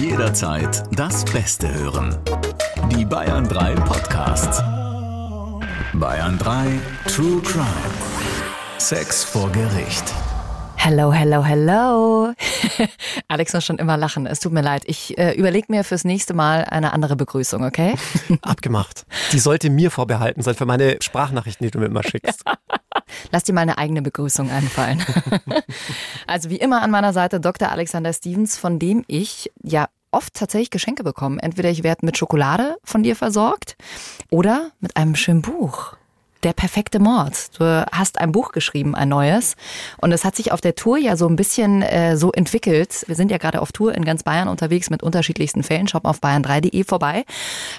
Jederzeit das Beste hören. Die Bayern 3 Podcasts. Bayern 3 True Crime. Sex vor Gericht. Hello, hello, hello. Alex muss schon immer lachen. Es tut mir leid. Ich äh, überlege mir fürs nächste Mal eine andere Begrüßung, okay? Abgemacht. Die sollte mir vorbehalten sein für meine Sprachnachrichten, die du mir immer schickst. Lass dir mal eine eigene Begrüßung einfallen. also wie immer an meiner Seite Dr. Alexander Stevens, von dem ich ja oft tatsächlich Geschenke bekomme. Entweder ich werde mit Schokolade von dir versorgt oder mit einem schönen Buch. Der perfekte Mord. Du hast ein Buch geschrieben, ein neues. Und es hat sich auf der Tour ja so ein bisschen äh, so entwickelt. Wir sind ja gerade auf Tour in ganz Bayern unterwegs mit unterschiedlichsten Fällen. Shop auf bayern3.de vorbei.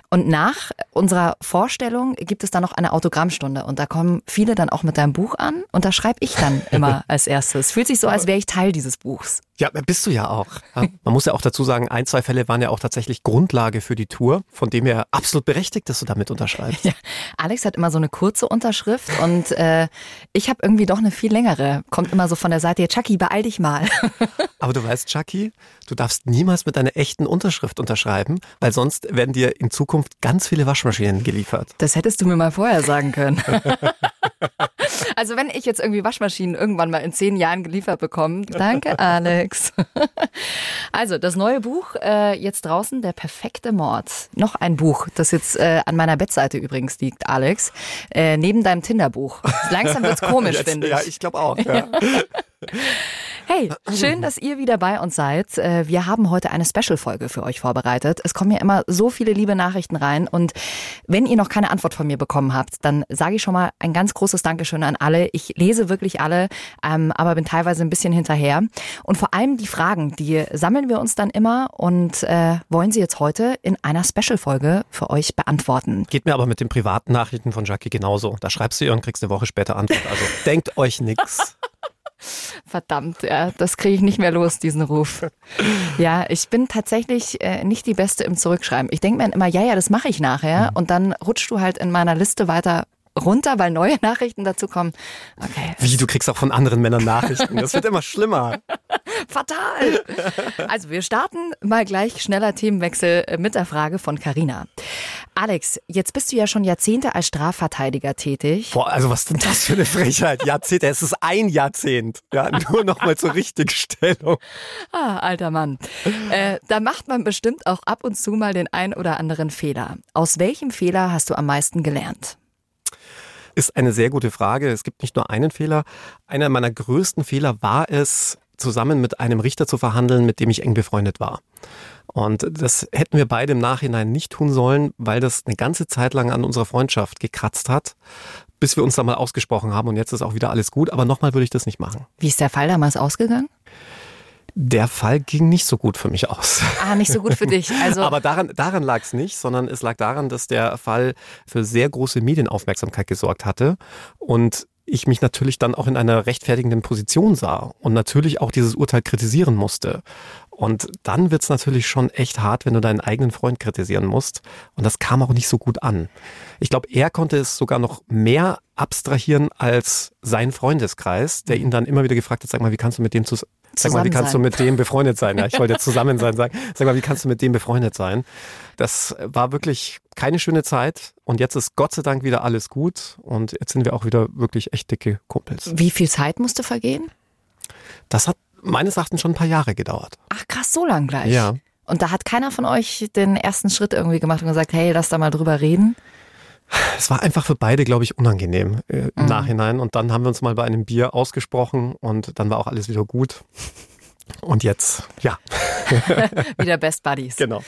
Und nach unserer Vorstellung gibt es dann noch eine Autogrammstunde. Und da kommen viele dann auch mit deinem Buch an. Und da schreibe ich dann immer als erstes. Fühlt sich so, als wäre ich Teil dieses Buchs. Ja, bist du ja auch. Man muss ja auch dazu sagen, ein, zwei Fälle waren ja auch tatsächlich Grundlage für die Tour, von dem her absolut berechtigt, dass du damit unterschreibst. Ja. Alex hat immer so eine kurze Unterschrift und äh, ich habe irgendwie doch eine viel längere. Kommt immer so von der Seite, Chucky, beeil dich mal. Aber du weißt, Chucky, du darfst niemals mit deiner echten Unterschrift unterschreiben, weil sonst werden dir in Zukunft ganz viele Waschmaschinen geliefert. Das hättest du mir mal vorher sagen können. Also wenn ich jetzt irgendwie Waschmaschinen irgendwann mal in zehn Jahren geliefert bekomme, danke Alex. Also das neue Buch äh, jetzt draußen, der perfekte Mord. Noch ein Buch, das jetzt äh, an meiner Bettseite übrigens liegt, Alex, äh, neben deinem Tinderbuch. Langsam wird's komisch, finde ich. Ja, ich glaube auch. Ja. Hey, schön, dass ihr wieder bei uns seid. Äh, wir haben heute eine Special-Folge für euch vorbereitet. Es kommen ja immer so viele liebe Nachrichten rein und wenn ihr noch keine Antwort von mir bekommen habt, dann sage ich schon mal ein ganz großes Dankeschön an alle. Ich lese wirklich alle, ähm, aber bin teilweise ein bisschen hinterher. Und vor allem die Fragen, die sammeln wir uns dann immer und äh, wollen sie jetzt heute in einer Special-Folge für euch beantworten. Geht mir aber mit den privaten Nachrichten von Jackie genauso. Da schreibst du ihr und kriegst eine Woche später Antwort. Also denkt euch nichts. Verdammt, ja, das kriege ich nicht mehr los, diesen Ruf. Ja, ich bin tatsächlich äh, nicht die Beste im Zurückschreiben. Ich denke mir immer, ja, ja, das mache ich nachher. Mhm. Und dann rutschst du halt in meiner Liste weiter runter, weil neue Nachrichten dazu kommen. Okay. Wie, du kriegst auch von anderen Männern Nachrichten. Das wird immer schlimmer. Fatal. Also wir starten mal gleich schneller Themenwechsel mit der Frage von Carina. Alex, jetzt bist du ja schon Jahrzehnte als Strafverteidiger tätig. Boah, also was denn das für eine Frechheit? Jahrzehnte, es ist ein Jahrzehnt. Ja, nur noch mal zur Richtigstellung. Ah, alter Mann. Äh, da macht man bestimmt auch ab und zu mal den ein oder anderen Fehler. Aus welchem Fehler hast du am meisten gelernt? Ist eine sehr gute Frage. Es gibt nicht nur einen Fehler. Einer meiner größten Fehler war es, zusammen mit einem Richter zu verhandeln, mit dem ich eng befreundet war. Und das hätten wir beide im Nachhinein nicht tun sollen, weil das eine ganze Zeit lang an unserer Freundschaft gekratzt hat, bis wir uns da mal ausgesprochen haben und jetzt ist auch wieder alles gut. Aber nochmal würde ich das nicht machen. Wie ist der Fall damals ausgegangen? Der Fall ging nicht so gut für mich aus. Ah, nicht so gut für dich. Also Aber daran, daran lag es nicht, sondern es lag daran, dass der Fall für sehr große Medienaufmerksamkeit gesorgt hatte und ich mich natürlich dann auch in einer rechtfertigenden Position sah und natürlich auch dieses Urteil kritisieren musste. Und dann wird's natürlich schon echt hart, wenn du deinen eigenen Freund kritisieren musst. Und das kam auch nicht so gut an. Ich glaube, er konnte es sogar noch mehr abstrahieren als sein Freundeskreis, der ihn dann immer wieder gefragt hat, sag mal, wie kannst du mit dem Sag mal, wie kannst sein. du mit dem befreundet sein? Ja, ich wollte jetzt zusammen sein sagen. Sag mal, wie kannst du mit dem befreundet sein? Das war wirklich keine schöne Zeit und jetzt ist Gott sei Dank wieder alles gut und jetzt sind wir auch wieder wirklich echt dicke Kumpels. Wie viel Zeit musste vergehen? Das hat meines Erachtens schon ein paar Jahre gedauert. Ach krass, so lang gleich. Ja. Und da hat keiner von euch den ersten Schritt irgendwie gemacht und gesagt, hey, lass da mal drüber reden? Es war einfach für beide, glaube ich, unangenehm äh, im mhm. Nachhinein. Und dann haben wir uns mal bei einem Bier ausgesprochen und dann war auch alles wieder gut. Und jetzt, ja. Wieder Best Buddies. Genau.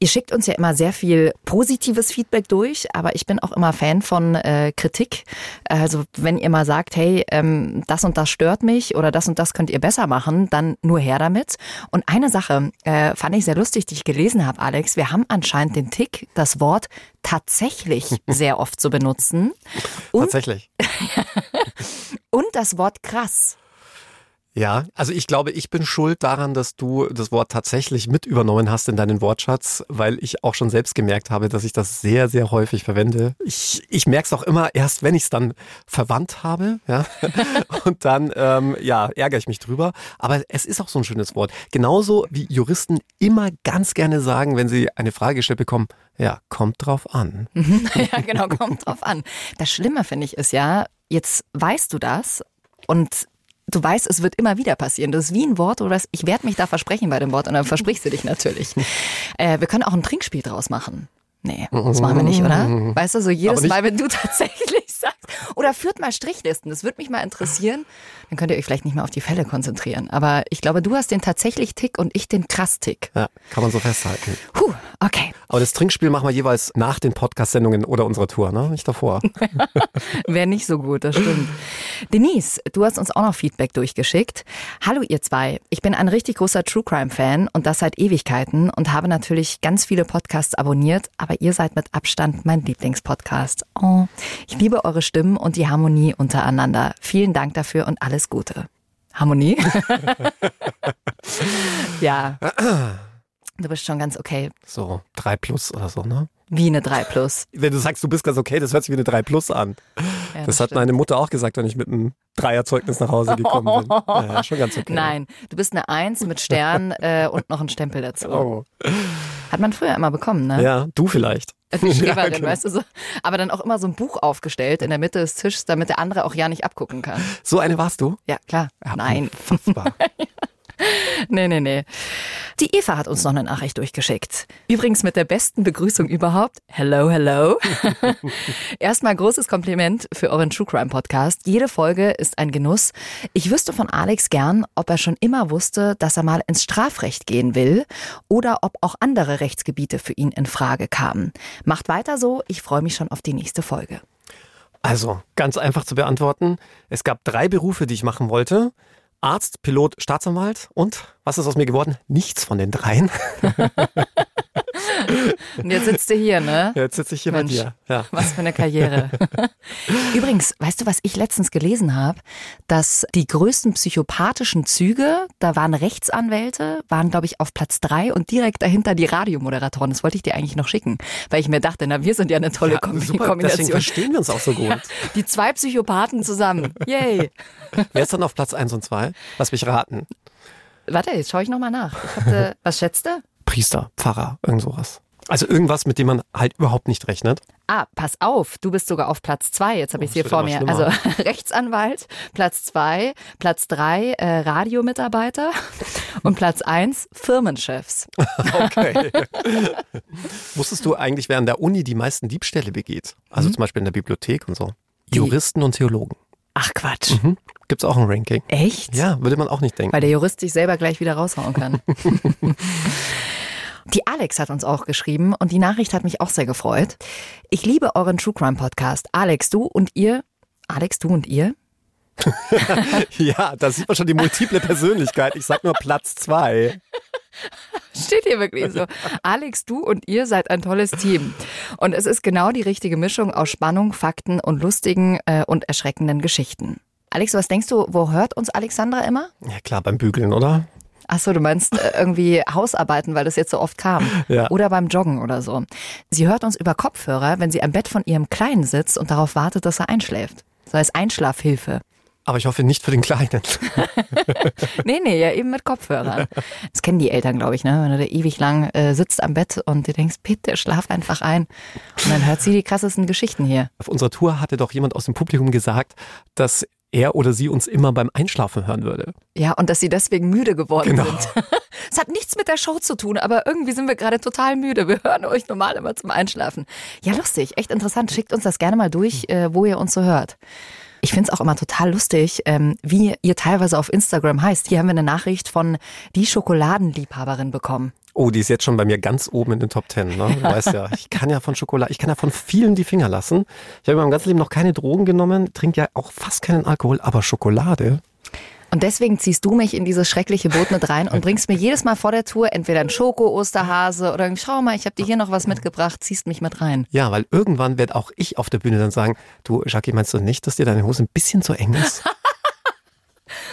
Ihr schickt uns ja immer sehr viel positives Feedback durch, aber ich bin auch immer Fan von äh, Kritik. Also wenn ihr mal sagt, hey, ähm, das und das stört mich oder das und das könnt ihr besser machen, dann nur her damit. Und eine Sache äh, fand ich sehr lustig, die ich gelesen habe, Alex. Wir haben anscheinend den Tick, das Wort tatsächlich sehr oft zu benutzen. Und, tatsächlich. und das Wort krass. Ja, also ich glaube, ich bin schuld daran, dass du das Wort tatsächlich mit übernommen hast in deinen Wortschatz, weil ich auch schon selbst gemerkt habe, dass ich das sehr, sehr häufig verwende. Ich, ich merke es auch immer erst, wenn ich es dann verwandt habe, ja. Und dann, ähm, ja, ärgere ich mich drüber. Aber es ist auch so ein schönes Wort. Genauso wie Juristen immer ganz gerne sagen, wenn sie eine Frage gestellt bekommen, ja, kommt drauf an. ja, genau, kommt drauf an. Das Schlimme finde ich ist ja, jetzt weißt du das und du weißt, es wird immer wieder passieren. Das ist wie ein Wort, oder ich werde mich da versprechen bei dem Wort und dann versprichst du dich natürlich. Äh, wir können auch ein Trinkspiel draus machen. Nee, das machen wir nicht, oder? Weißt du, so jedes Mal, wenn du tatsächlich sagst, oder führt mal Strichlisten, das würde mich mal interessieren. Dann könnt ihr euch vielleicht nicht mehr auf die Fälle konzentrieren. Aber ich glaube, du hast den tatsächlich Tick und ich den krass Tick. Ja, kann man so festhalten. Puh, okay. Aber das Trinkspiel machen wir jeweils nach den Podcast-Sendungen oder unserer Tour, ne? Nicht davor. Wäre nicht so gut, das stimmt. Denise, du hast uns auch noch Feedback durchgeschickt. Hallo ihr zwei, ich bin ein richtig großer True Crime Fan und das seit Ewigkeiten und habe natürlich ganz viele Podcasts abonniert, aber ihr seid mit Abstand mein Lieblingspodcast. Oh, ich liebe eure Stimmen und die Harmonie untereinander. Vielen Dank dafür und alles Gute. Harmonie? ja. Du bist schon ganz okay. So, drei plus oder so, ne? Wie eine 3 plus. Wenn du sagst, du bist ganz okay, das hört sich wie eine 3 plus an. Ja, das, hat stimmt. meine Mutter auch gesagt, wenn ich mit einem Dreierzeugnis nach Hause gekommen bin. Ja, schon ganz okay. Nein, du bist eine Eins mit Stern äh, und noch ein Stempel dazu. Oh. Hat man früher immer bekommen, ne? Ja, du vielleicht. Die Schreberin, genau. weißt du so. Aber dann auch immer so ein Buch aufgestellt in der Mitte des Tisches, damit der andere auch ja nicht abgucken kann. So eine warst du? Ja, klar. Ja, Nein. Unfassbar. Nee, nee, nee. Die Eva hat uns noch eine Nachricht durchgeschickt. Übrigens mit der besten Begrüßung überhaupt. Hello, hello. Erstmal großes Kompliment für euren True Crime Podcast. Jede Folge ist ein Genuss. Ich wüsste von Alex gern, ob er schon immer wusste, dass er mal ins Strafrecht gehen will oder ob auch andere Rechtsgebiete für ihn in Frage kamen. Macht weiter so. Ich freue mich schon auf die nächste Folge. Also, ganz einfach zu beantworten. Es gab drei Berufe, die ich machen wollte. Arzt, Pilot, Staatsanwalt und was ist aus mir geworden? Nichts von den dreien. Und jetzt sitzt du hier, ne? Jetzt sitze ich hier Mensch. bei dir. Ja. Was für eine Karriere. Übrigens, weißt du, was ich letztens gelesen habe? Dass die größten psychopathischen Züge, da waren Rechtsanwälte, waren, glaube ich, auf Platz drei und direkt dahinter die Radiomoderatoren. Das wollte ich dir eigentlich noch schicken, weil ich mir dachte, na, wir sind ja eine tolle Ja, Kombi super, deswegen Kombination. verstehen wir uns auch so gut. Ja, die zwei Psychopathen zusammen. Yay. Wer ist dann auf Platz 1 und 2? Lass mich raten. Warte, jetzt schaue ich nochmal nach. Hatte, was schätzt du? Priester, Pfarrer, irgend sowas. Also irgendwas, mit dem man halt überhaupt nicht rechnet. Ah, pass auf, du bist sogar auf Platz zwei. Jetzt habe ich Oh, hier vor mir. Also Rechtsanwalt, Platz zwei, Platz drei äh, Radiomitarbeiter und Platz eins Firmenchefs. Okay. Wusstest du eigentlich, wer an der Uni die meisten Diebstähle begeht? Also zum Beispiel in der Bibliothek und so. Die- Juristen und Theologen. Ach Quatsch. Hm? Gibt's auch ein Ranking. Echt? Ja, würde man auch nicht denken. Weil der Jurist sich selber gleich wieder raushauen kann. Die Alex hat uns auch geschrieben und die Nachricht hat mich auch sehr gefreut. Ich liebe euren True Crime Podcast. Alex, du und ihr. Alex, du und ihr? Ja, da sieht man schon die multiple Persönlichkeit. Ich sag nur Platz zwei. Steht hier wirklich so. Alex, du und ihr seid ein tolles Team. Und es ist genau die richtige Mischung aus Spannung, Fakten und lustigen äh, und erschreckenden Geschichten. Alex, was denkst du, wo hört uns Alexandra immer? Ja klar, beim Bügeln, oder? Achso, du meinst äh, irgendwie Hausarbeiten, weil das jetzt so oft kam. Ja. Oder beim Joggen oder so. Sie hört uns über Kopfhörer, wenn sie am Bett von ihrem Kleinen sitzt und darauf wartet, dass er einschläft. So als Einschlafhilfe. Aber ich hoffe nicht für den Kleinen. Nee, nee, ja eben mit Kopfhörern. Das kennen die Eltern, glaube ich, ne? Wenn du da ewig lang äh, sitzt am Bett und du denkst, bitte schlaf einfach ein. Und dann hört sie die krassesten Geschichten hier. Auf unserer Tour hatte doch jemand aus dem Publikum gesagt, dass er oder sie uns immer beim Einschlafen hören würde. Ja, und dass sie deswegen müde geworden Genau. sind. Es hat nichts mit der Show zu tun, aber irgendwie sind wir gerade total müde. Wir hören euch normal immer zum Einschlafen. Ja, lustig, echt interessant. Schickt uns das gerne mal durch, äh, wo ihr uns so hört. Ich finde es auch immer total lustig, ähm, wie ihr teilweise auf Instagram heißt. Hier haben wir eine Nachricht von die Schokoladenliebhaberin bekommen. Oh, die ist jetzt schon bei mir ganz oben in den Top Ten. Ne? Du weißt ja, ich kann ja von Schokolade, ich kann ja von vielen die Finger lassen. Ich habe in meinem ganzen Leben noch keine Drogen genommen, trinke ja auch fast keinen Alkohol, aber Schokolade. Und deswegen ziehst du mich in dieses schreckliche Boot mit rein und bringst mir jedes Mal vor der Tour entweder ein Schoko-Osterhase oder schau mal, ich habe dir hier noch was mitgebracht, ziehst mich mit rein. Ja, weil irgendwann werde auch ich auf der Bühne dann sagen, du, Jackie, meinst du nicht, dass dir deine Hose ein bisschen zu eng ist?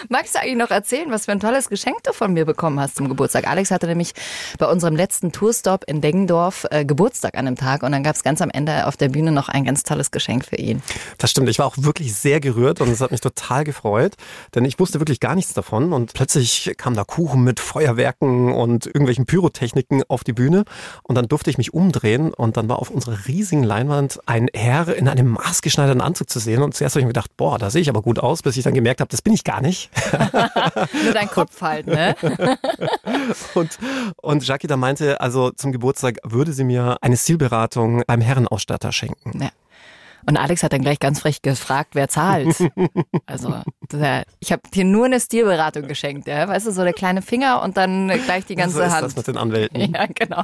Magst du eigentlich noch erzählen, was für ein tolles Geschenk du von mir bekommen hast zum Geburtstag? Alex hatte nämlich bei unserem letzten Tourstop in Deggendorf äh, Geburtstag an dem Tag und dann gab es ganz am Ende auf der Bühne noch ein ganz tolles Geschenk für ihn. Das stimmt. Ich war auch wirklich sehr gerührt und es hat mich total gefreut, denn ich wusste wirklich gar nichts davon und plötzlich kam da Kuchen mit Feuerwerken und irgendwelchen Pyrotechniken auf die Bühne und dann durfte ich mich umdrehen und dann war auf unserer riesigen Leinwand ein Herr in einem maßgeschneiderten Anzug zu sehen und zuerst habe ich mir gedacht, boah, da sehe ich aber gut aus, bis ich dann gemerkt habe, das bin ich gar nicht. Nur dein Kopf halt, ne? und, und Jackie da meinte, also zum Geburtstag würde sie mir eine Stilberatung beim Herrenausstatter schenken. Ja. Und Alex hat dann gleich ganz frech gefragt, wer zahlt. Also ich habe dir nur eine Stilberatung geschenkt, ja? weißt du, so der kleine Finger und dann gleich die ganze so ist Hand. Das mit den Anwälten. Ja, genau.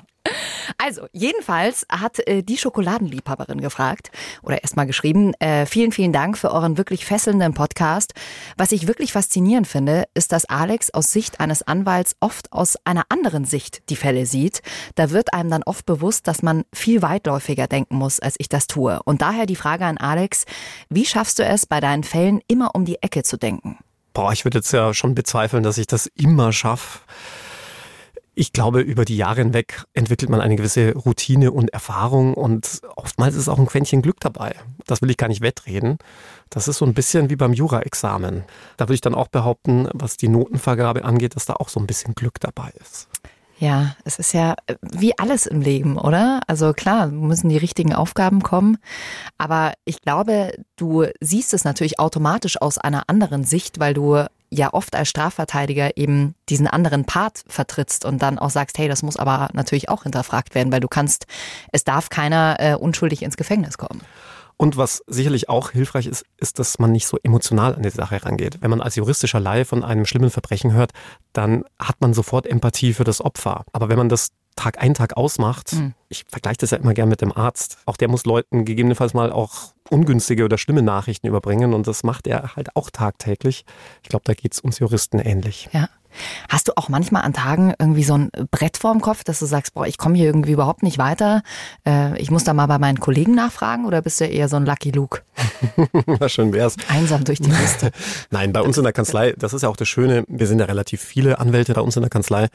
Also, jedenfalls hat äh, die Schokoladenliebhaberin gefragt oder erstmal geschrieben, äh, vielen, vielen Dank für euren wirklich fesselnden Podcast. Was ich wirklich faszinierend finde, ist, dass Alex aus Sicht eines Anwalts oft aus einer anderen Sicht die Fälle sieht. Da wird einem dann oft bewusst, dass man viel weitläufiger denken muss, als ich das tue. Und daher die Frage an Alex, wie schaffst du es, bei deinen Fällen immer um die Ecke zu denken? Boah, ich würde jetzt ja schon bezweifeln, dass ich das immer schaffe. Ich glaube, über die Jahre hinweg entwickelt man eine gewisse Routine und Erfahrung und oftmals ist auch ein Quäntchen Glück dabei. Das will ich gar nicht wettreden. Das ist so ein bisschen wie beim Jura-Examen. Da würde ich dann auch behaupten, was die Notenvergabe angeht, dass da auch so ein bisschen Glück dabei ist. Ja, es ist ja äh, wie alles im Leben, oder? Also klar, müssen die richtigen Aufgaben kommen, aber ich glaube, du siehst es natürlich automatisch aus einer anderen Sicht, weil du ja oft als Strafverteidiger eben diesen anderen Part vertrittst und dann auch sagst, hey, das muss aber natürlich auch hinterfragt werden, weil du kannst, es darf keiner äh, unschuldig ins Gefängnis kommen. Und was sicherlich auch hilfreich ist, ist, dass man nicht so emotional an die Sache rangeht. Wenn man als juristischer Laie von einem schlimmen Verbrechen hört, dann hat man sofort Empathie für das Opfer. Aber wenn man das Tag ein, Tag ausmacht, mhm. ich vergleiche das ja immer gern mit dem Arzt, auch der muss Leuten gegebenenfalls mal auch ungünstige oder schlimme Nachrichten überbringen und das macht er halt auch tagtäglich. Ich glaube, da geht es uns Juristen ähnlich. Ja. Hast du auch manchmal an Tagen irgendwie so ein Brett vorm Kopf, dass du sagst, boah, ich komme hier irgendwie überhaupt nicht weiter, äh, ich muss da mal bei meinen Kollegen nachfragen oder bist du eher so ein Lucky Luke? Na, schön wär's. Einsam durch die Liste. Nein, bei uns in der Kanzlei, das ist ja auch das Schöne, wir sind ja relativ viele Anwälte bei uns in der Kanzlei,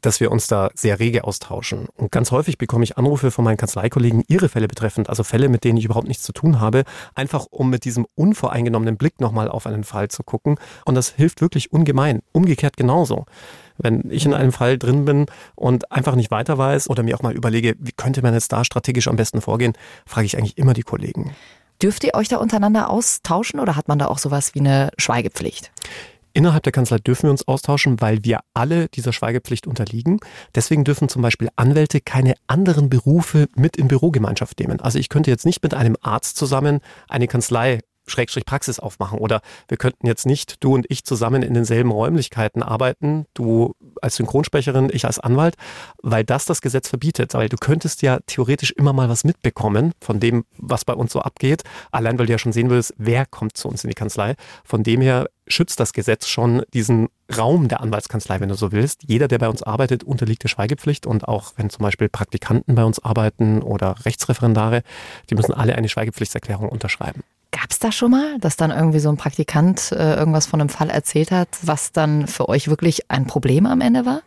dass wir uns da sehr rege austauschen. Und ganz häufig bekomme ich Anrufe von meinen Kanzleikollegen, ihre Fälle betreffend, also Fälle, mit denen ich überhaupt nichts zu tun habe, einfach um mit diesem unvoreingenommenen Blick nochmal auf einen Fall zu gucken. Und das hilft wirklich ungemein. Umgekehrt genauso. Wenn ich in einem Fall drin bin und einfach nicht weiter weiß oder mir auch mal überlege, wie könnte man jetzt da strategisch am besten vorgehen, frage ich eigentlich immer die Kollegen. Dürft ihr euch da untereinander austauschen oder hat man da auch sowas wie eine Schweigepflicht? Innerhalb der Kanzlei dürfen wir uns austauschen, weil wir alle dieser Schweigepflicht unterliegen. Deswegen dürfen zum Beispiel Anwälte keine anderen Berufe mit in Bürogemeinschaft nehmen. Also ich könnte jetzt nicht mit einem Arzt zusammen eine Kanzlei Schrägstrich Praxis aufmachen. Oder wir könnten jetzt nicht du und ich zusammen in denselben Räumlichkeiten arbeiten, du als Synchronsprecherin, ich als Anwalt, weil das das Gesetz verbietet. Weil du könntest ja theoretisch immer mal was mitbekommen von dem, was bei uns so abgeht. Allein weil du ja schon sehen willst, wer kommt zu uns in die Kanzlei. Von dem her schützt das Gesetz schon diesen Raum der Anwaltskanzlei, wenn du so willst. Jeder, der bei uns arbeitet, unterliegt der Schweigepflicht und auch wenn zum Beispiel Praktikanten bei uns arbeiten oder Rechtsreferendare, die müssen alle eine Schweigepflichtserklärung unterschreiben. Gab es da schon mal, dass dann irgendwie so ein Praktikant äh, irgendwas von einem Fall erzählt hat, was dann für euch wirklich ein Problem am Ende war?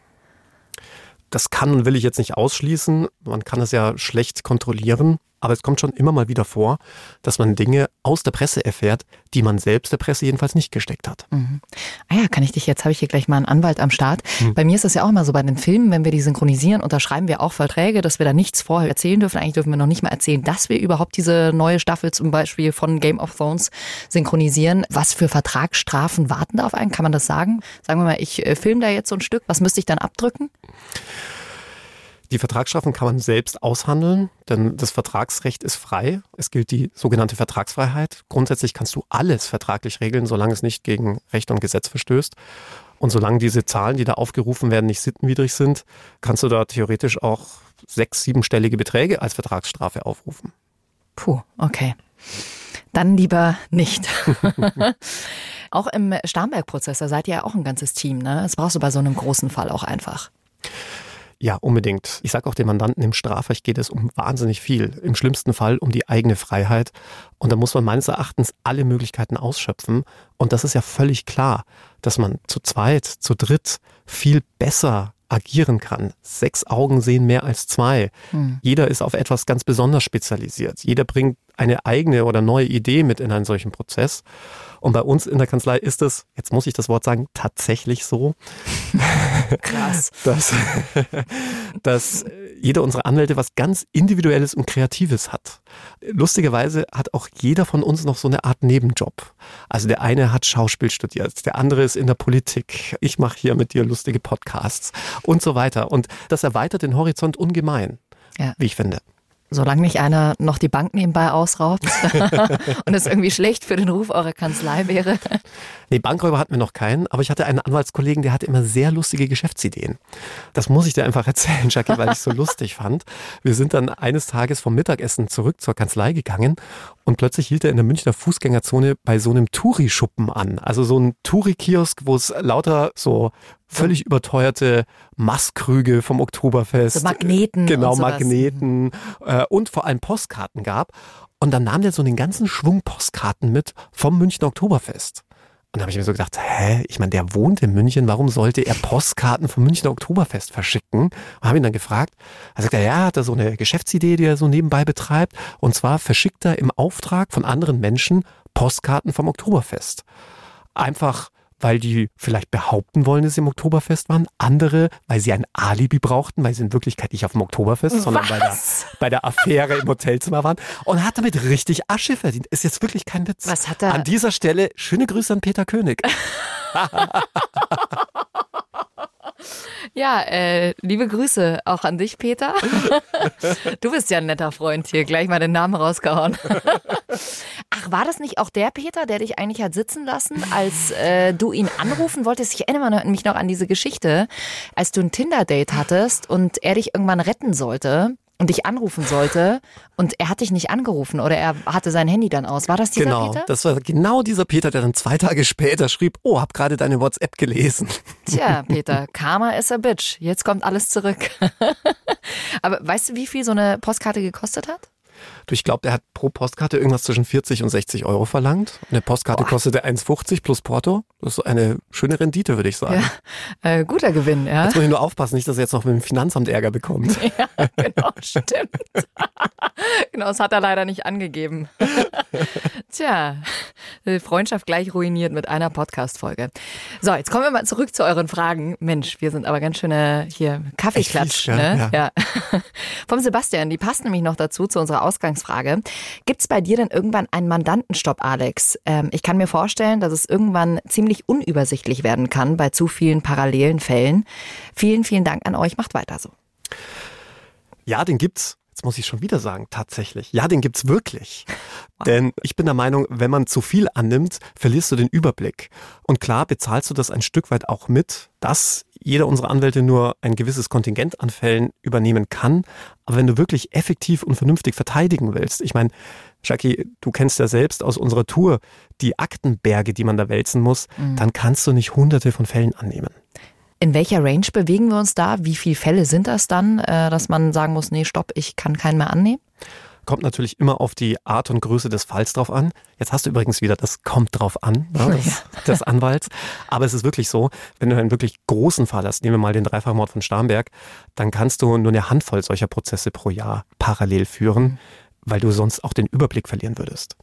Das kann und will ich jetzt nicht ausschließen. Man kann es ja schlecht kontrollieren. Aber es kommt schon immer mal wieder vor, dass man Dinge aus der Presse erfährt, die man selbst der Presse jedenfalls nicht gesteckt hat. Mhm. Ah ja, kann ich dich, jetzt habe ich hier gleich mal einen Anwalt am Start. Mhm. Bei mir ist das ja auch immer so bei den Filmen, wenn wir die synchronisieren, unterschreiben wir auch Verträge, dass wir da nichts vorher erzählen dürfen. Eigentlich dürfen wir noch nicht mal erzählen, dass wir überhaupt diese neue Staffel zum Beispiel von Game of Thrones synchronisieren. Was für Vertragsstrafen warten da auf einen? Kann man das sagen? Sagen wir mal, ich äh, filme da jetzt so ein Stück, was müsste ich dann abdrücken? Die Vertragsstrafen kann man selbst aushandeln, denn das Vertragsrecht ist frei. Es gilt die sogenannte Vertragsfreiheit. Grundsätzlich kannst du alles vertraglich regeln, solange es nicht gegen Recht und Gesetz verstößt. Und solange diese Zahlen, die da aufgerufen werden, nicht sittenwidrig sind, kannst du da theoretisch auch sechs, siebenstellige Beträge als Vertragsstrafe aufrufen. Puh, okay. Dann lieber nicht. auch im Starnberg-Prozess, da seid ihr ja auch ein ganzes Team, ne? Das brauchst du bei so einem großen Fall auch einfach. Ja, unbedingt. Ich sage auch den Mandanten, im Strafrecht geht es um wahnsinnig viel. Im schlimmsten Fall um die eigene Freiheit. Und da muss man meines Erachtens alle Möglichkeiten ausschöpfen. Und das ist ja völlig klar, dass man zu zweit, zu dritt viel besser agieren kann. Sechs Augen sehen mehr als zwei. Hm. Jeder ist auf etwas ganz besonders spezialisiert. Jeder bringt eine eigene oder neue Idee mit in einen solchen Prozess. Und bei uns in der Kanzlei ist es, jetzt muss ich das Wort sagen, tatsächlich so, Krass. dass, dass jeder unserer Anwälte was ganz Individuelles und Kreatives hat. Lustigerweise hat auch jeder von uns noch so eine Art Nebenjob. Also der eine hat Schauspiel studiert, der andere ist in der Politik. Ich mache hier mit dir lustige Podcasts und so weiter. Und das erweitert den Horizont ungemein, ja. wie ich finde. Solange nicht einer noch die Bank nebenbei ausraubt und es irgendwie schlecht für den Ruf eurer Kanzlei wäre. Nee, Bankräuber hatten wir noch keinen, aber ich hatte einen Anwaltskollegen, der hatte immer sehr lustige Geschäftsideen. Das muss ich dir einfach erzählen, Jackie, weil ich es so lustig fand. Wir sind dann eines Tages vom Mittagessen zurück zur Kanzlei gegangen und plötzlich hielt er in der Münchner Fußgängerzone bei so einem Touri-Schuppen an. Also so ein Touri-Kiosk, wo es lauter so völlig überteuerte Masskrüge vom Oktoberfest. So Magneten. Genau, und Magneten äh, und vor allem Postkarten gab. Und dann nahm der so den ganzen Schwung Postkarten mit vom Münchner Oktoberfest. Und da habe ich mir so gedacht, hä, ich meine, der wohnt in München, warum sollte er Postkarten vom Münchner Oktoberfest verschicken? Und habe ihn dann gefragt. Er sagt, ja, er hat da so eine Geschäftsidee, die er so nebenbei betreibt. Und zwar verschickt er im Auftrag von anderen Menschen Postkarten vom Oktoberfest. Einfach weil die vielleicht behaupten wollen, dass sie im Oktoberfest waren. Andere, weil sie ein Alibi brauchten, weil sie in Wirklichkeit nicht auf dem Oktoberfest, sondern bei der, bei der Affäre im Hotelzimmer waren. Und hat damit richtig Asche verdient. Ist jetzt wirklich kein Witz. Was hat er? An dieser Stelle schöne Grüße an Peter König. Ja, äh, liebe Grüße auch an dich, Peter. Du bist ja ein netter Freund hier, gleich mal den Namen rausgehauen. Ach, war das nicht auch der Peter, der dich eigentlich hat sitzen lassen, als äh, du ihn anrufen wolltest? Ich erinnere mich noch an diese Geschichte, als du ein Tinder-Date hattest und er dich irgendwann retten sollte und dich anrufen sollte und er hat dich nicht angerufen oder er hatte sein Handy dann aus. War das dieser genau, Peter? das war genau dieser Peter, der dann zwei Tage später schrieb, oh, hab gerade deine WhatsApp gelesen. Tja, Peter, Karma is a bitch. Jetzt kommt alles zurück. Aber weißt du, wie viel so eine Postkarte gekostet hat? Du, ich glaube, der hat pro Postkarte irgendwas zwischen 40 und 60 Euro verlangt. Eine Postkarte Boah. kostete 1,50 plus Porto. Das ist eine schöne Rendite, würde ich sagen. Ja, äh, guter Gewinn, ja. Jetzt muss ich nur aufpassen, nicht, dass er jetzt noch mit dem Finanzamt Ärger bekommt. Ja, genau, stimmt. genau, das hat er leider nicht angegeben. Tja, Freundschaft gleich ruiniert mit einer Podcast-Folge. So, jetzt kommen wir mal zurück zu euren Fragen. Mensch, wir sind aber ganz schöne hier Kaffeeklatsch. Fies, ne? ja. ja. Vom Sebastian, die passt nämlich noch dazu, zu unserer Ausgangsfrage. Gibt es bei dir denn irgendwann einen Mandantenstopp, Alex? Ähm, ich kann mir vorstellen, dass es irgendwann ziemlich unübersichtlich werden kann bei zu vielen parallelen Fällen. Vielen, vielen Dank an euch. Macht weiter so. Ja, den gibt's. Jetzt muss ich schon wieder sagen, tatsächlich. Ja, den gibt's wirklich. Wow. Denn ich bin der Meinung, wenn man zu viel annimmt, verlierst du den Überblick. Und klar bezahlst du das ein Stück weit auch mit, dass jeder unserer Anwälte nur ein gewisses Kontingent an Fällen übernehmen kann. Aber wenn du wirklich effektiv und vernünftig verteidigen willst, ich meine, Jackie, du kennst ja selbst aus unserer Tour die Aktenberge, die man da wälzen muss, mhm. dann kannst du nicht hunderte von Fällen annehmen. In welcher Range bewegen wir uns da? Wie viele Fälle sind das dann, äh, dass man sagen muss, nee, stopp, ich kann keinen mehr annehmen? Kommt natürlich immer auf die Art und Größe des Falls drauf an. Jetzt hast du übrigens wieder, das kommt drauf an, ne, des, ja. des Anwalts. Aber es ist wirklich so, wenn du einen wirklich großen Fall hast, nehmen wir mal den Dreifachmord von Starnberg, dann kannst du nur eine Handvoll solcher Prozesse pro Jahr parallel führen, weil du sonst auch den Überblick verlieren würdest.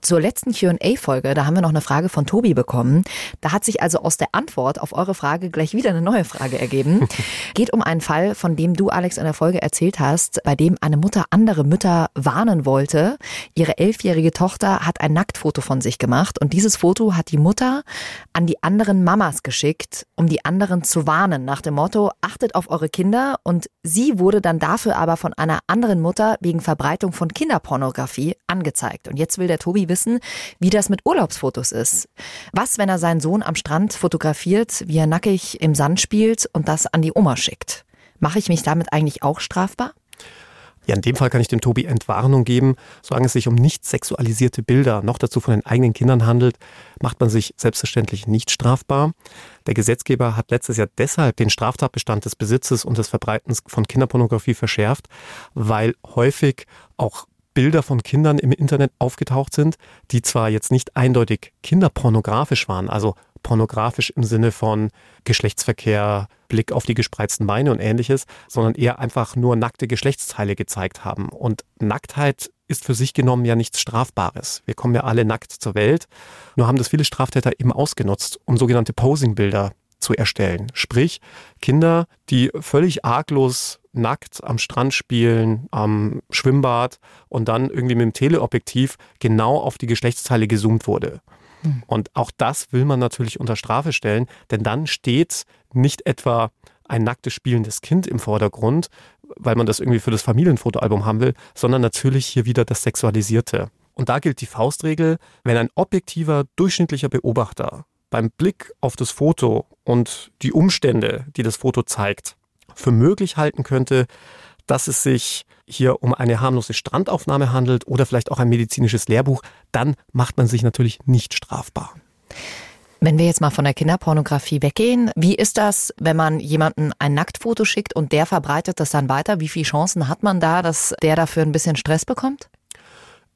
Zur letzten QA-Folge, da haben wir noch eine Frage von Tobi bekommen. Da hat sich also aus der Antwort auf eure Frage gleich wieder eine neue Frage ergeben. Geht um einen Fall, von dem du, Alex, in der Folge erzählt hast, bei dem eine Mutter andere Mütter warnen wollte. Ihre elfjährige Tochter hat ein Nacktfoto von sich gemacht und dieses Foto hat die Mutter an die anderen Mamas geschickt, um die anderen zu warnen, nach dem Motto, achtet auf eure Kinder und sie wurde dann dafür aber von einer anderen Mutter wegen Verbreitung von Kinderpornografie angezeigt. Und jetzt will der Tobi wissen, wie das mit Urlaubsfotos ist. Was, wenn er seinen Sohn am Strand fotografiert, wie er nackig im Sand spielt und das an die Oma schickt? Mache ich mich damit eigentlich auch strafbar? Ja, in dem Fall kann ich dem Tobi Entwarnung geben. Solange es sich um nicht sexualisierte Bilder, noch dazu von den eigenen Kindern handelt, macht man sich selbstverständlich nicht strafbar. Der Gesetzgeber hat letztes Jahr deshalb den Straftatbestand des Besitzes und des Verbreitens von Kinderpornografie verschärft, weil häufig auch Bilder von Kindern im Internet aufgetaucht sind, die zwar jetzt nicht eindeutig kinderpornografisch waren, also pornografisch im Sinne von Geschlechtsverkehr, Blick auf die gespreizten Beine und ähnliches, sondern eher einfach nur nackte Geschlechtsteile gezeigt haben. Und Nacktheit ist für sich genommen ja nichts Strafbares. Wir kommen ja alle nackt zur Welt. Nur haben das viele Straftäter eben ausgenutzt, um sogenannte Posingbilder zu erstellen. Sprich, Kinder, die völlig arglos nackt am Strand spielen, am Schwimmbad und dann irgendwie mit dem Teleobjektiv genau auf die Geschlechtsteile gezoomt wurde. Hm. Und auch das will man natürlich unter Strafe stellen, denn dann steht nicht etwa ein nacktes spielendes Kind im Vordergrund, weil man das irgendwie für das Familienfotoalbum haben will, sondern natürlich hier wieder das Sexualisierte. Und da gilt die Faustregel, wenn ein objektiver, durchschnittlicher Beobachter beim Blick auf das Foto und die Umstände, die das Foto zeigt, für möglich halten könnte, dass es sich hier um eine harmlose Strandaufnahme handelt oder vielleicht auch ein medizinisches Lehrbuch, dann macht man sich natürlich nicht strafbar. Wenn wir jetzt mal von der Kinderpornografie weggehen, wie ist das, wenn man jemanden ein Nacktfoto schickt und der verbreitet das dann weiter? Wie viele Chancen hat man da, dass der dafür ein bisschen Stress bekommt?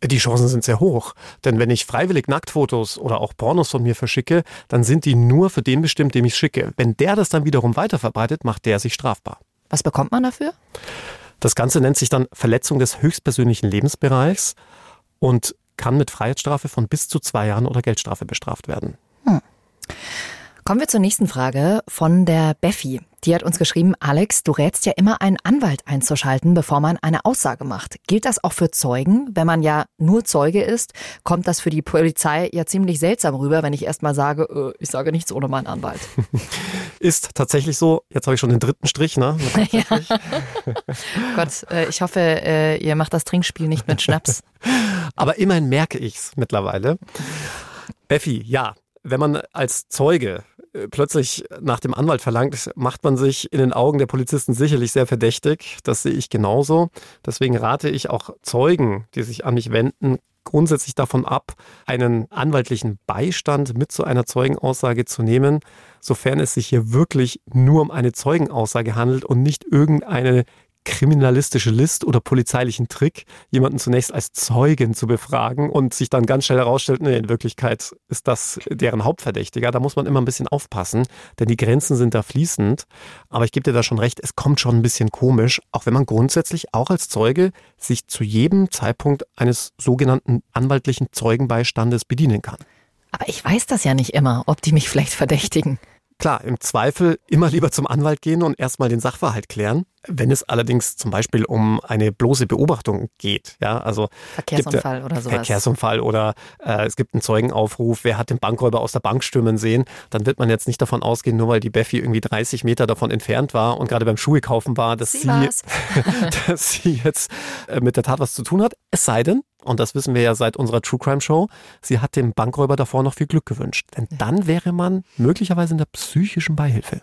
Die Chancen sind sehr hoch. Denn wenn ich freiwillig Nacktfotos oder auch Pornos von mir verschicke, dann sind die nur für den bestimmt, dem ich schicke. Wenn der das dann wiederum weiterverbreitet, macht der sich strafbar. Was bekommt man dafür? Das Ganze nennt sich dann Verletzung des höchstpersönlichen Lebensbereichs und kann mit Freiheitsstrafe von bis zu zwei Jahren oder Geldstrafe bestraft werden. Hm. Kommen wir zur nächsten Frage von der Beffi. Die hat uns geschrieben, Alex, du rätst ja immer einen Anwalt einzuschalten, bevor man eine Aussage macht. Gilt das auch für Zeugen? Wenn man ja nur Zeuge ist, kommt das für die Polizei ja ziemlich seltsam rüber, wenn ich erstmal sage, äh, ich sage nichts ohne meinen Anwalt. Ist tatsächlich so. Jetzt habe ich schon den dritten Strich, ne? Ja. Gott, äh, ich hoffe, äh, ihr macht das Trinkspiel nicht mit Schnaps. Aber immerhin merke ich es mittlerweile. Beffi, ja, wenn man als Zeuge plötzlich nach dem Anwalt verlangt, macht man sich in den Augen der Polizisten sicherlich sehr verdächtig. Das sehe ich genauso. Deswegen rate ich auch Zeugen, die sich an mich wenden, grundsätzlich davon ab, einen anwaltlichen Beistand mit zu einer Zeugenaussage zu nehmen, sofern es sich hier wirklich nur um eine Zeugenaussage handelt und nicht irgendeine kriminalistische List oder polizeilichen Trick, jemanden zunächst als Zeugen zu befragen und sich dann ganz schnell herausstellt, nee, in Wirklichkeit ist das deren Hauptverdächtiger. Da muss man immer ein bisschen aufpassen, denn die Grenzen sind da fließend. Aber ich gebe dir da schon recht, es kommt schon ein bisschen komisch, auch wenn man grundsätzlich auch als Zeuge sich zu jedem Zeitpunkt eines sogenannten anwaltlichen Zeugenbeistandes bedienen kann. Aber ich weiß das ja nicht immer, ob die mich vielleicht verdächtigen. Klar, im Zweifel immer lieber zum Anwalt gehen und erstmal den Sachverhalt klären. Wenn es allerdings zum Beispiel um eine bloße Beobachtung geht, ja, also Verkehrsunfall gibt, oder sowas. Verkehrsunfall oder äh, es gibt einen Zeugenaufruf, wer hat den Bankräuber aus der Bank stürmen sehen, dann wird man jetzt nicht davon ausgehen, nur weil die Beffi irgendwie 30 Meter davon entfernt war und gerade beim Schuhe kaufen war, dass sie, sie dass sie jetzt äh, mit der Tat was zu tun hat. Es sei denn, und das wissen wir ja seit unserer True Crime Show, sie hat dem Bankräuber davor noch viel Glück gewünscht. Denn dann wäre man möglicherweise in der psychischen Beihilfe.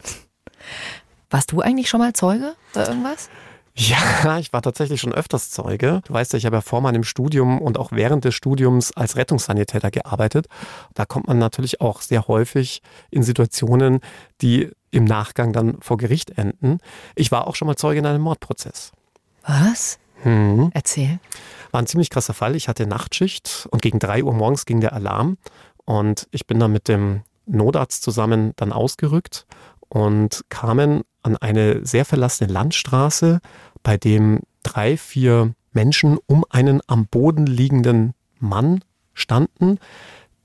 Warst du eigentlich schon mal Zeuge bei irgendwas? Ja, ich war tatsächlich schon öfters Zeuge. Du weißt ja, ich habe ja vor meinem Studium und auch während des Studiums als Rettungssanitäter gearbeitet. Da kommt man natürlich auch sehr häufig in Situationen, die im Nachgang dann vor Gericht enden. Ich war auch schon mal Zeuge in einem Mordprozess. Was? Hm. Erzähl. War ein ziemlich krasser Fall. Ich hatte Nachtschicht und gegen drei Uhr morgens ging der Alarm und ich bin dann mit dem Notarzt zusammen dann ausgerückt und kamen an eine sehr verlassene Landstraße, bei dem drei, vier Menschen um einen am Boden liegenden Mann standen,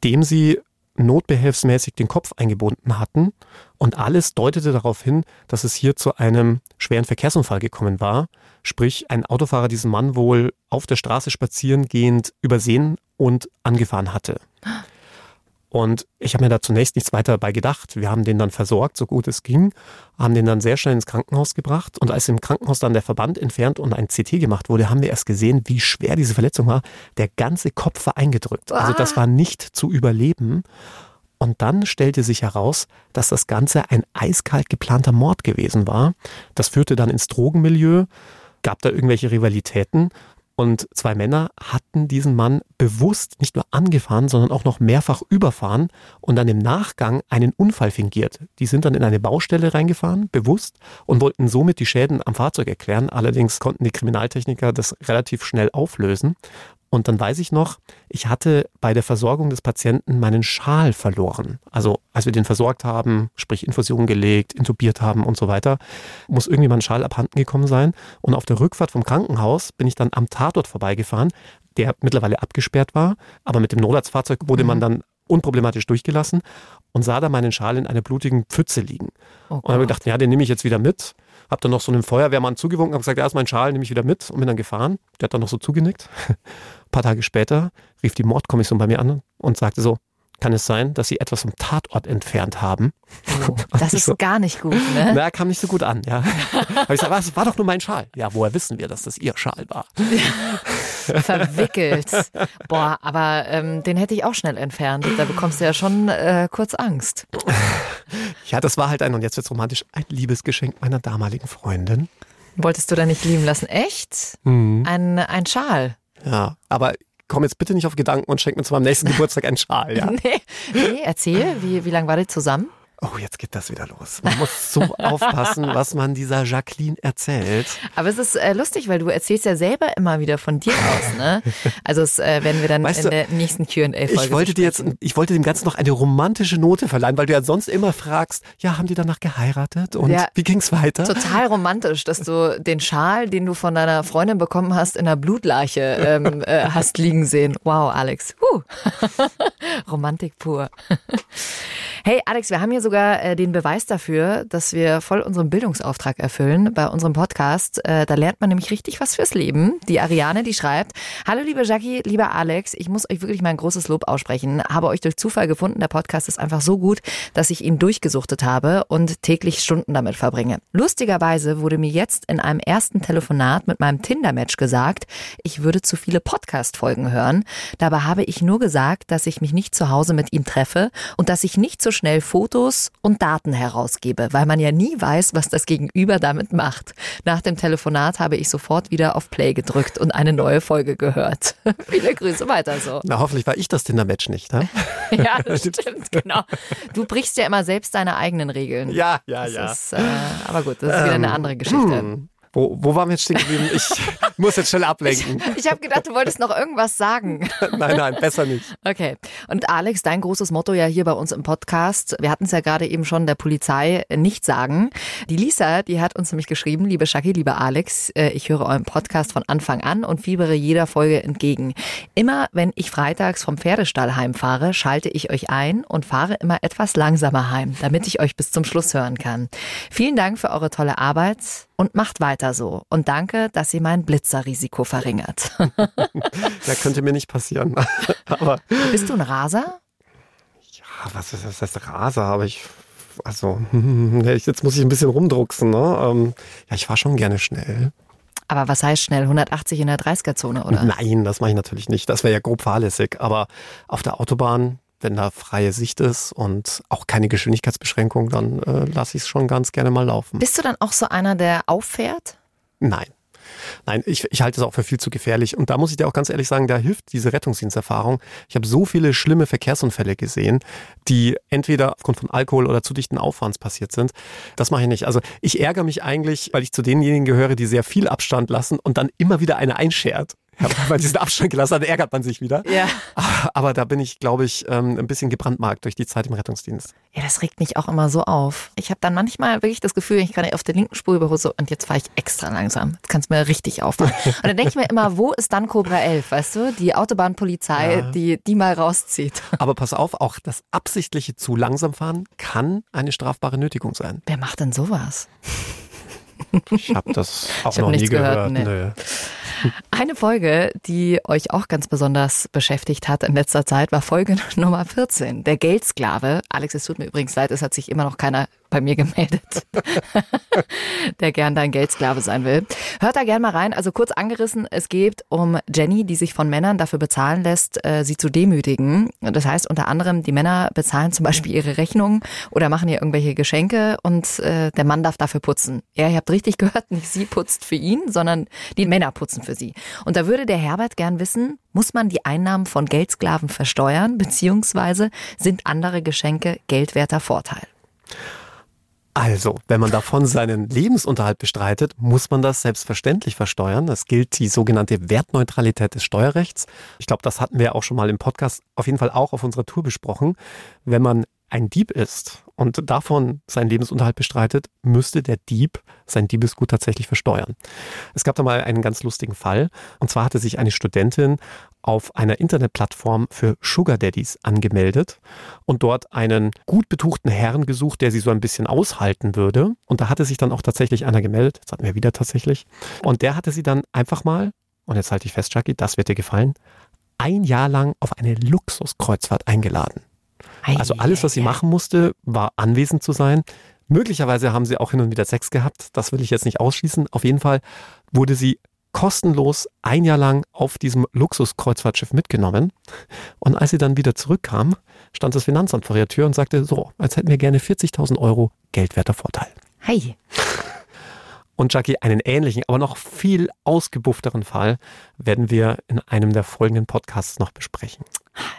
dem sie notbehelfsmäßig den Kopf eingebunden hatten. Und alles deutete darauf hin, dass es hier zu einem schweren Verkehrsunfall gekommen war. Sprich, ein Autofahrer diesen Mann wohl auf der Straße spazierengehend übersehen und angefahren hatte. Und ich habe mir da zunächst nichts weiter dabei gedacht. Wir haben den dann versorgt, so gut es ging, haben den dann sehr schnell ins Krankenhaus gebracht. Und als im Krankenhaus dann der Verband entfernt und ein CT gemacht wurde, haben wir erst gesehen, wie schwer diese Verletzung war. Der ganze Kopf war eingedrückt. Also das war nicht zu überleben. Und dann stellte sich heraus, dass das Ganze ein eiskalt geplanter Mord gewesen war. Das führte dann ins Drogenmilieu. gab da irgendwelche Rivalitäten und zwei Männer hatten diesen Mann bewusst nicht nur angefahren, sondern auch noch mehrfach überfahren und dann im Nachgang einen Unfall fingiert. Die sind dann in eine Baustelle reingefahren, bewusst, und wollten somit die Schäden am Fahrzeug erklären. Allerdings konnten die Kriminaltechniker das relativ schnell auflösen. Und dann weiß ich noch, ich hatte bei der Versorgung des Patienten meinen Schal verloren. Also als wir den versorgt haben, sprich Infusion gelegt, intubiert haben und so weiter, muss irgendwie mein Schal abhanden gekommen sein. Und auf der Rückfahrt vom Krankenhaus bin ich dann am Tatort vorbeigefaran, der mittlerweile abgesperrt war. Aber mit dem Notarztfahrzeug wurde mhm. man dann unproblematisch durchgelassen und sah da meinen Schal in einer blutigen Pfütze liegen. Oh und habe gedacht, ja, den nehme ich jetzt wieder mit. Hab dann noch so einem Feuerwehrmann zugewunken, habe gesagt, ja, ist mein Schal, nehme ich wieder mit und bin dann gefahren. Der hat dann noch so zugenickt paar Tage später rief die Mordkommission bei mir an und sagte so, kann es sein, dass sie etwas vom Tatort entfernt haben? Oh, das ist so, gar nicht gut, ne? Na, kam nicht so gut an, ja. Aber ich sage, was, war doch nur mein Schal. Ja, woher wissen wir, dass das ihr Schal war? Verwickelt. Boah, aber ähm, den hätte ich auch schnell entfernt. Da bekommst du ja schon äh, kurz Angst. Ja, das war halt ein, und jetzt wird's romantisch, ein Liebesgeschenk meiner damaligen Freundin. Wolltest du da nicht lieben lassen? Echt? Mhm. Ein, ein Schal? Ja, aber komm jetzt bitte nicht auf Gedanken und schenk mir zu meinem nächsten Geburtstag einen Schal, ja? nee, nee, erzähl, wie, wie lange war ihr zusammen? Oh, jetzt geht das wieder los. Man muss so aufpassen, was man dieser Jacqueline erzählt. Aber es ist äh, lustig, weil du erzählst ja selber immer wieder von dir aus, ne? Also das äh, werden wir dann weißt in der nächsten Q&A-Folge Ich wollte dir jetzt, ich wollte dem Ganzen noch eine romantische Note verleihen, weil du ja sonst immer fragst, ja, haben die danach geheiratet und ja, wie ging's weiter? Total romantisch, dass du den Schal, den du von deiner Freundin bekommen hast, in der Blutleiche ähm, äh, hast liegen sehen. Wow, Alex. Huh. Romantik pur. Hey Alex, wir haben hier sogar äh, den Beweis dafür, dass wir voll unseren Bildungsauftrag erfüllen bei unserem Podcast. Äh, da lernt man nämlich richtig was fürs Leben. Die Ariane, die schreibt, Hallo liebe Jackie, lieber Alex, ich muss euch wirklich mein großes Lob aussprechen. Habe euch durch Zufall gefunden. Der Podcast ist einfach so gut, dass ich ihn durchgesuchtet habe und täglich Stunden damit verbringe. Lustigerweise wurde mir jetzt in einem ersten Telefonat mit meinem Tinder-Match gesagt, ich würde zu viele Podcast-Folgen hören. Dabei habe ich nur gesagt, dass ich mich nicht zu Hause mit ihm treffe und dass ich nicht so schnell Fotos und Daten herausgebe, weil man ja nie weiß, was das Gegenüber damit macht. Nach dem Telefonat habe ich sofort wieder auf Play gedrückt und eine neue Folge gehört. Viele Grüße weiter so. Na, hoffentlich war ich das Tinder-Match nicht, ne? ja, das stimmt, genau. Du brichst ja immer selbst deine eigenen Regeln. Ja, ja, das ja. Ist, äh, aber gut, das ist ähm, wieder eine ähm, andere Geschichte. Hm. Wo, wo waren wir jetzt stehen geblieben? Ich muss jetzt schnell ablenken. Ich, ich habe gedacht, du wolltest noch irgendwas sagen. nein, nein, besser nicht. Okay. Und Alex, dein großes Motto ja hier bei uns im Podcast, wir hatten es ja gerade eben schon der Polizei nicht sagen. Die Lisa, die hat uns nämlich geschrieben, liebe Shaki, liebe Alex, äh, ich höre euren Podcast von Anfang an und fiebere jeder Folge entgegen. Immer wenn ich freitags vom Pferdestall heimfahre, schalte ich euch ein und fahre immer etwas langsamer heim, damit ich euch bis zum Schluss hören kann. Vielen Dank für eure tolle Arbeit und macht weiter so. Und danke, dass ihr mein Blitzerrisiko verringert. ja, könnte mir nicht passieren. Aber Bist du ein Raser? Ja, was ist das heißt Raser? Aber ich, also, jetzt muss ich ein bisschen rumdrucksen. Ne? Ähm, ja, ich fahre schon gerne schnell. Aber was heißt schnell? 180 in der 30er-Zone, oder? Nein, das mache ich natürlich nicht. Das wäre ja grob fahrlässig. Aber auf der Autobahn wenn da freie Sicht ist und auch keine Geschwindigkeitsbeschränkung, dann äh, lasse ich es schon ganz gerne mal laufen. Bist du dann auch so einer, der auffährt? Nein. Nein, ich, ich halte es auch für viel zu gefährlich. Und da muss ich dir auch ganz ehrlich sagen, da hilft diese Rettungsdiensterfahrung. Ich habe so viele schlimme Verkehrsunfälle gesehen, die entweder aufgrund von Alkohol oder zu dichten Auffahrens passiert sind. Das mache ich nicht. Also ich ärgere mich eigentlich, weil ich zu denjenigen gehöre, die sehr viel Abstand lassen und dann immer wieder eine einschert. Ja, wenn man diesen Abstand gelassen hat, ärgert man sich wieder. Ja. Aber da bin ich, glaube ich, ähm, ein bisschen gebrandmarkt durch die Zeit im Rettungsdienst. Ja, das regt mich auch immer so auf. Ich habe dann manchmal wirklich das Gefühl, ich kann auf der linken Spur überholen so, und jetzt fahre ich extra langsam. Jetzt kann es mir richtig auffallen. Und dann denke ich mir immer, wo ist dann Cobra 11, weißt du? Die Autobahnpolizei, ja. die, die mal rauszieht. Aber pass auf, auch das absichtliche zu langsam fahren kann eine strafbare Nötigung sein. Wer macht denn sowas? Ich habe das auch noch nie gehört. gehört. Nee. Eine Folge, die euch auch ganz besonders beschäftigt hat in letzter Zeit, war Folge Nummer 14, der Geldsklave. Alex, es tut mir übrigens leid, es hat sich immer noch keiner bei mir gemeldet, der gern dein Geldsklave sein will. Hört da gern mal rein. Also kurz angerissen, es geht um Jenny, die sich von Männern dafür bezahlen lässt, äh, sie zu demütigen. Das heißt unter anderem, die Männer bezahlen zum Beispiel ihre Rechnungen oder machen ihr irgendwelche Geschenke und äh, der Mann darf dafür putzen. Ja, ihr habt richtig gehört, nicht sie putzt für ihn, sondern die Männer putzen für sie. Und da würde der Herbert gern wissen, muss man die Einnahmen von Geldsklaven versteuern, beziehungsweise sind andere Geschenke geldwerter Vorteil? Also, wenn man davon seinen Lebensunterhalt bestreitet, muss man das selbstverständlich versteuern. Es gilt die sogenannte Wertneutralität des Steuerrechts. Ich glaube, das hatten wir auch schon mal im Podcast auf jeden Fall auch auf unserer Tour besprochen. Wenn man ein Dieb ist und davon seinen Lebensunterhalt bestreitet, müsste der Dieb sein Diebesgut tatsächlich versteuern. Es gab da mal einen ganz lustigen Fall. Und zwar hatte sich eine Studentin auf einer Internetplattform für Sugar Daddies angemeldet und dort einen gut betuchten Herrn gesucht, der sie so ein bisschen aushalten würde. Und da hatte sich dann auch tatsächlich einer gemeldet. Jetzt hatten wir wieder tatsächlich. Und der hatte sie dann einfach mal, und jetzt halte ich fest, Jackie, das wird dir gefallen, ein Jahr lang auf eine Luxuskreuzfahrt eingeladen. Also alles, was sie machen musste, war anwesend zu sein. Möglicherweise haben sie auch hin und wieder Sex gehabt. Das will ich jetzt nicht ausschließen. Auf jeden Fall wurde sie kostenlos ein Jahr lang auf diesem Luxuskreuzfahrtschiff mitgenommen. Und als sie dann wieder zurückkam, stand das Finanzamt vor ihrer Tür und sagte, so, als hätten wir gerne 40.000 Euro geldwerter Vorteil. Hi. Und Jackie, einen ähnlichen, aber noch viel ausgebuffteren Fall werden wir in einem der folgenden Podcasts noch besprechen.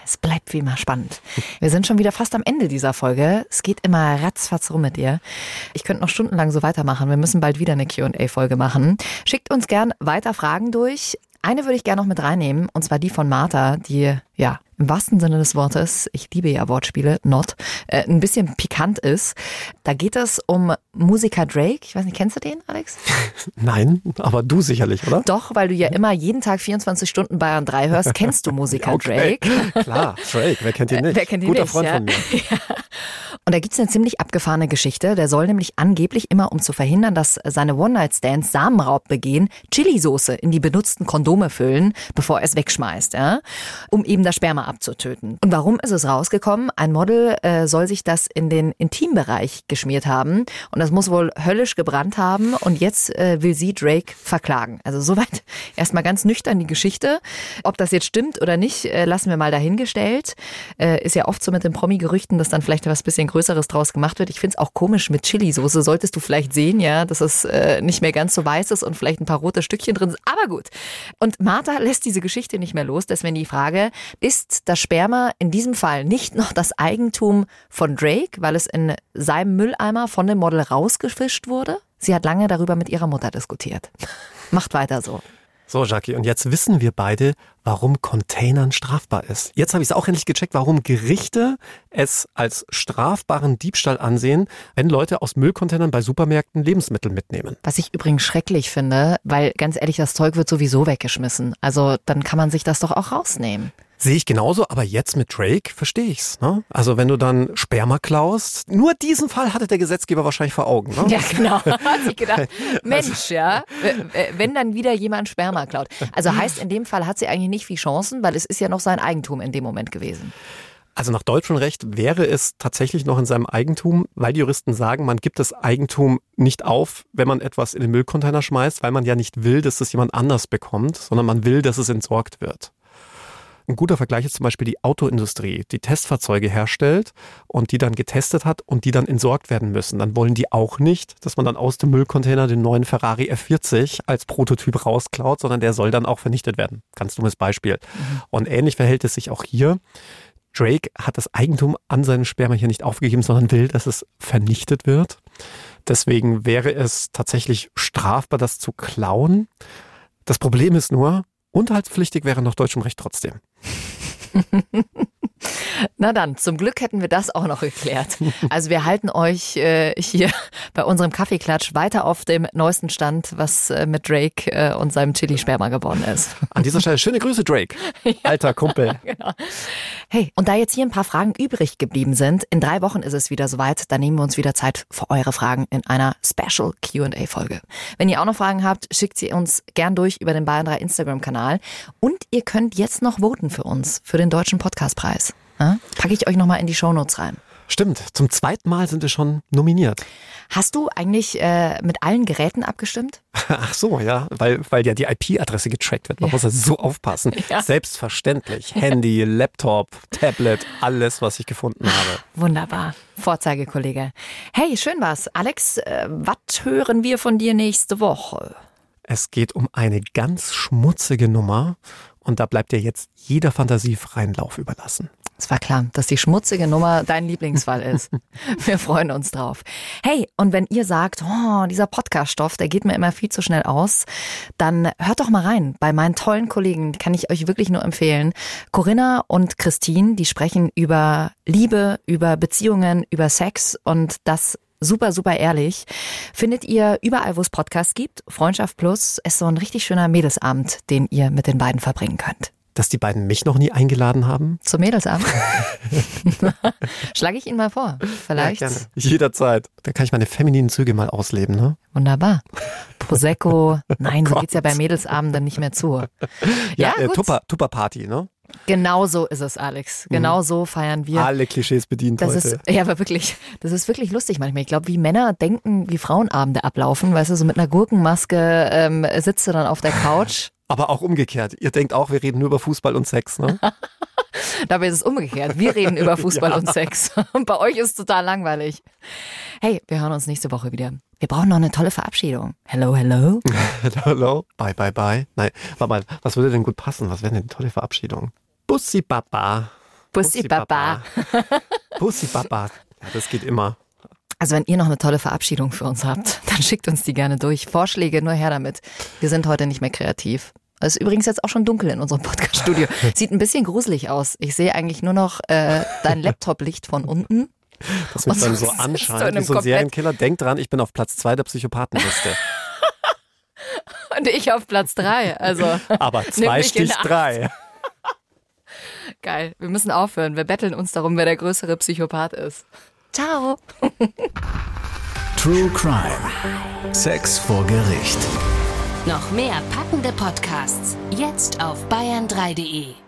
Es bleibt wie immer spannend. Wir sind schon wieder fast am Ende dieser Folge. Es geht immer ratzfatz rum mit dir. Ich könnte noch stundenlang so weitermachen. Wir müssen bald wieder eine Q&A-Folge machen. Schickt uns gern weiter Fragen durch. Eine würde ich gerne noch mit reinnehmen, und zwar die von Martha, die ja im wahrsten Sinne des Wortes, ich liebe ja Wortspiele, not, äh, ein bisschen pikant ist. Da geht es um Musiker Drake. Ich weiß nicht, kennst du den, Alex? Nein, aber du sicherlich, oder? Doch, weil du ja immer jeden Tag 24 Stunden Bayern 3 hörst, kennst du Musiker okay. Drake. Klar, Drake, wer kennt ihn nicht? Wer kennt ihn Guter nicht, Freund ja. von mir. Ja. Und da gibt's eine ziemlich abgefahrene Geschichte. Der soll nämlich angeblich immer, um zu verhindern, dass seine One-Night-Stands Samenraub begehen, Chili-Soße in die benutzten Kondome füllen, bevor er es wegschmeißt, ja? um eben das Sperma abzutöten. Und warum ist es rausgekommen? Ein Model äh, soll sich das in den Intimbereich geschmiert haben und das muss wohl höllisch gebrannt haben und jetzt äh, will sie Drake verklagen. Also soweit erstmal ganz nüchtern die Geschichte. Ob das jetzt stimmt oder nicht, äh, lassen wir mal dahingestellt. Äh, ist ja oft so mit den Promi-Gerüchten, dass dann vielleicht was bisschen Größeres draus gemacht wird. Ich finde es auch komisch mit Chili-Soße. Solltest du vielleicht sehen, ja, dass es äh, nicht mehr ganz so weiß ist und vielleicht ein paar rote Stückchen drin sind. Aber gut. Und Martha lässt diese Geschichte nicht mehr los. Deswegen die Frage, ist das Sperma in diesem Fall nicht noch das Eigentum von Drake, weil es in seinem Mülleimer von dem Model rausgefischt wurde? Sie hat lange darüber mit ihrer Mutter diskutiert. Macht weiter so. So, Jackie, und jetzt wissen wir beide, warum Containern strafbar ist. Jetzt habe ich es auch endlich gecheckt, warum Gerichte es als strafbaren Diebstahl ansehen, wenn Leute aus Müllcontainern bei Supermärkten Lebensmittel mitnehmen. Was ich übrigens schrecklich finde, weil ganz ehrlich, das Zeug wird sowieso weggeschmissen. Also dann kann man sich das doch auch rausnehmen. Sehe ich genauso, aber jetzt mit Drake verstehe ich's. Ne? Also wenn du dann Sperma klaust, nur diesen Fall hatte der Gesetzgeber wahrscheinlich vor Augen. Ne? Ja, genau. Hat sich gedacht, Mensch, ja, wenn dann wieder jemand Sperma klaut. Also heißt, in dem Fall hat sie eigentlich nicht viel Chancen, weil es ist ja noch sein Eigentum in dem Moment gewesen. Also nach deutschem Recht wäre es tatsächlich noch in seinem Eigentum, weil die Juristen sagen, man gibt das Eigentum nicht auf, wenn man etwas in den Müllcontainer schmeißt, weil man ja nicht will, dass das jemand anders bekommt, sondern man will, dass es entsorgt wird. Ein guter Vergleich ist zum Beispiel die Autoindustrie, die Testfahrzeuge herstellt und die dann getestet hat und die dann entsorgt werden müssen. Dann wollen die auch nicht, dass man dann aus dem Müllcontainer den neuen Ferrari F40 als Prototyp rausklaut, sondern der soll dann auch vernichtet werden. Ganz dummes Beispiel. Mhm. Und ähnlich verhält es sich auch hier. Drake hat das Eigentum an seinem Sperma hier nicht aufgegeben, sondern will, dass es vernichtet wird. Deswegen wäre es tatsächlich strafbar, das zu klauen. Das Problem ist nur, Unterhaltspflichtig wäre nach deutschem Recht trotzdem. Na dann, zum Glück hätten wir das auch noch geklärt. Also wir halten euch äh, hier bei unserem Kaffeeklatsch weiter auf dem neuesten Stand, was äh, mit Drake äh, und seinem Chili-Sperma geworden ist. An dieser Stelle schöne Grüße, Drake. Alter Kumpel. Genau. Hey, und da jetzt hier ein paar Fragen übrig geblieben sind, in drei Wochen ist es wieder soweit, da nehmen wir uns wieder Zeit für eure Fragen in einer Special Q&A-Folge. Wenn ihr auch noch Fragen habt, schickt sie uns gern durch über den Bayern 3 Instagram-Kanal und ihr könnt jetzt noch voten für uns, für den Deutschen Podcastpreis. Ja? Packe ich euch nochmal in die Shownotes rein. Stimmt, zum zweiten Mal sind wir schon nominiert. Hast du eigentlich äh, mit allen Geräten abgestimmt? Ach so, ja, weil, weil ja die IP-Adresse getrackt wird. Man ja. muss also so aufpassen. Ja. Selbstverständlich. Handy, Laptop, Tablet, alles, was ich gefunden habe. Wunderbar. Vorzeigekollege. Hey, schön was. Alex, äh, was hören wir von dir nächste Woche? Es geht um eine ganz schmutzige Nummer und da bleibt dir jetzt jeder Fantasie freien Lauf überlassen. Es war klar, dass die schmutzige Nummer dein Lieblingsfall ist. Wir freuen uns drauf. Hey, und wenn ihr sagt, oh, dieser Podcast-Stoff, der geht mir immer viel zu schnell aus, dann hört doch mal rein. Bei meinen tollen Kollegen kann ich euch wirklich nur empfehlen. Corinna und Christine, die sprechen über Liebe, über Beziehungen, über Sex und das super, super ehrlich. Findet ihr überall, wo es Podcasts gibt. Freundschaft Plus ist so ein richtig schöner Mädelsabend, den ihr mit den beiden verbringen könnt dass die beiden mich noch nie eingeladen haben? Zum Mädelsabend? Schlage ich Ihnen mal vor. Vielleicht. Ja, gerne. Jederzeit. Da kann ich meine femininen Züge mal ausleben, ne? Wunderbar. Prosecco. Nein, so geht's ja bei Mädelsabenden nicht mehr zu. Ja, ja äh, Tupper, Tupper Party, ne? Genau so ist es, Alex. Genau mhm. so feiern wir. Alle Klischees bedient das heute. Ist, ja, aber wirklich, das ist wirklich lustig manchmal. Ich glaube, wie Männer denken, wie Frauenabende ablaufen. Weißt du, so mit einer Gurkenmaske ähm, sitzt du dann auf der Couch aber auch umgekehrt. Ihr denkt auch, wir reden nur über Fußball und Sex, ne? Dabei ist es umgekehrt. Wir reden über Fußball ja. und Sex. Und bei euch ist es total langweilig. Hey, wir hören uns nächste Woche wieder. Wir brauchen noch eine tolle Verabschiedung. Hello, hello. hello, hello. Bye, bye, bye. Nein, warte mal, was würde denn gut passen? Was wäre denn eine tolle Verabschiedung? Bussi Baba. Bussi, Bussi Baba. Bussi Baba. Ja, das geht immer. Also wenn ihr noch eine tolle Verabschiedung für uns habt, dann schickt uns die gerne durch. Vorschläge, nur her damit. Wir sind heute nicht mehr kreativ. Es ist übrigens jetzt auch schon dunkel in unserem Podcast-Studio. Sieht ein bisschen gruselig aus. Ich sehe eigentlich nur noch äh, dein Laptop-Licht von unten. Das mich dann so anscheint wie so ein Serienkiller. Denk dran, ich bin auf Platz zwei der Psychopathenliste. Und ich auf Platz drei. Also, Aber zwei Stich drei. Geil. Wir müssen aufhören. Wir betteln uns darum, wer der größere Psychopath ist. Ciao. True Crime. Sex vor Gericht. Noch mehr packende Podcasts jetzt auf bayern3.de.